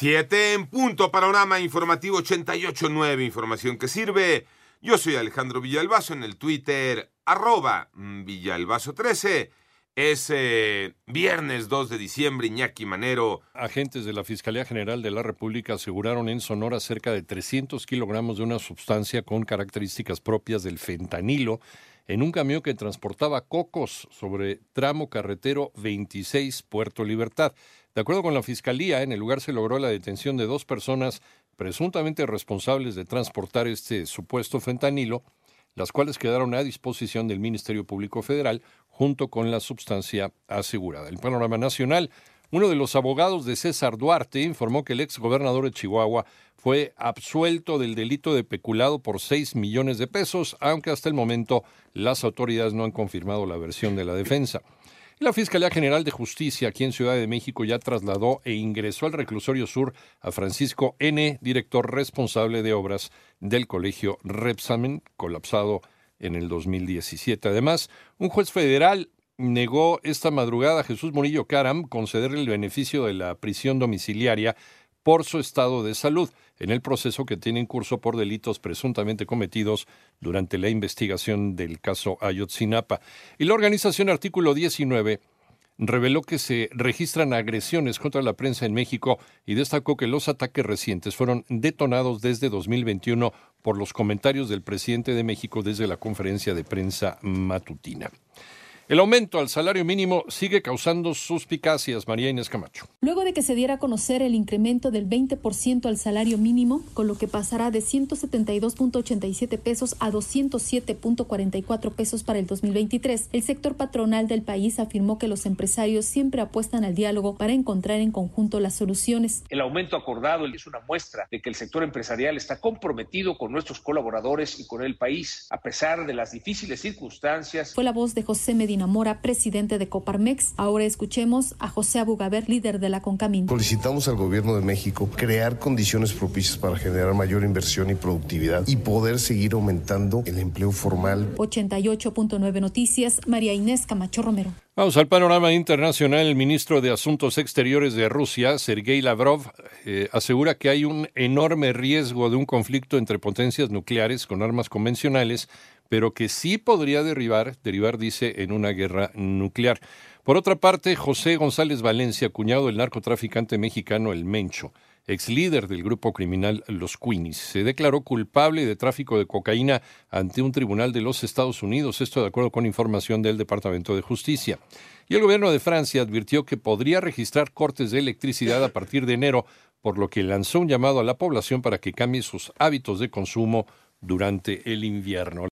Siete en punto, panorama informativo 88.9, información que sirve. Yo soy Alejandro Villalbazo en el Twitter, arroba Villalbazo13. Es eh, viernes 2 de diciembre, Iñaki Manero. Agentes de la Fiscalía General de la República aseguraron en Sonora cerca de 300 kilogramos de una sustancia con características propias del fentanilo en un camión que transportaba cocos sobre tramo carretero 26 Puerto Libertad. De acuerdo con la Fiscalía, en el lugar se logró la detención de dos personas presuntamente responsables de transportar este supuesto fentanilo, las cuales quedaron a disposición del Ministerio Público Federal junto con la sustancia asegurada. El panorama nacional, uno de los abogados de César Duarte informó que el ex gobernador de Chihuahua fue absuelto del delito de peculado por 6 millones de pesos, aunque hasta el momento las autoridades no han confirmado la versión de la defensa. La Fiscalía General de Justicia aquí en Ciudad de México ya trasladó e ingresó al reclusorio sur a Francisco N., director responsable de obras del colegio Repsamen, colapsado en el 2017. Además, un juez federal negó esta madrugada a Jesús Murillo Caram concederle el beneficio de la prisión domiciliaria por su estado de salud en el proceso que tiene en curso por delitos presuntamente cometidos durante la investigación del caso Ayotzinapa. Y la organización Artículo 19 reveló que se registran agresiones contra la prensa en México y destacó que los ataques recientes fueron detonados desde 2021 por los comentarios del presidente de México desde la conferencia de prensa matutina. El aumento al salario mínimo sigue causando suspicacias, María Inés Camacho. Luego de que se diera a conocer el incremento del 20% al salario mínimo, con lo que pasará de 172.87 pesos a 207.44 pesos para el 2023, el sector patronal del país afirmó que los empresarios siempre apuestan al diálogo para encontrar en conjunto las soluciones. El aumento acordado es una muestra de que el sector empresarial está comprometido con nuestros colaboradores y con el país, a pesar de las difíciles circunstancias. Fue la voz de José Medina Mora, presidente de Coparmex. Ahora escuchemos a José Abugaber, líder de la Concamín. Solicitamos al gobierno de México crear condiciones propicias para generar mayor inversión y productividad y poder seguir aumentando el empleo formal. 88.9 Noticias, María Inés Camacho Romero. Vamos al panorama internacional. El ministro de Asuntos Exteriores de Rusia, Sergei Lavrov, eh, asegura que hay un enorme riesgo de un conflicto entre potencias nucleares con armas convencionales pero que sí podría derivar, derivar, dice, en una guerra nuclear. Por otra parte, José González Valencia, cuñado del narcotraficante mexicano El Mencho, ex líder del grupo criminal Los Queenies, se declaró culpable de tráfico de cocaína ante un tribunal de los Estados Unidos, esto de acuerdo con información del Departamento de Justicia. Y el gobierno de Francia advirtió que podría registrar cortes de electricidad a partir de enero, por lo que lanzó un llamado a la población para que cambie sus hábitos de consumo durante el invierno.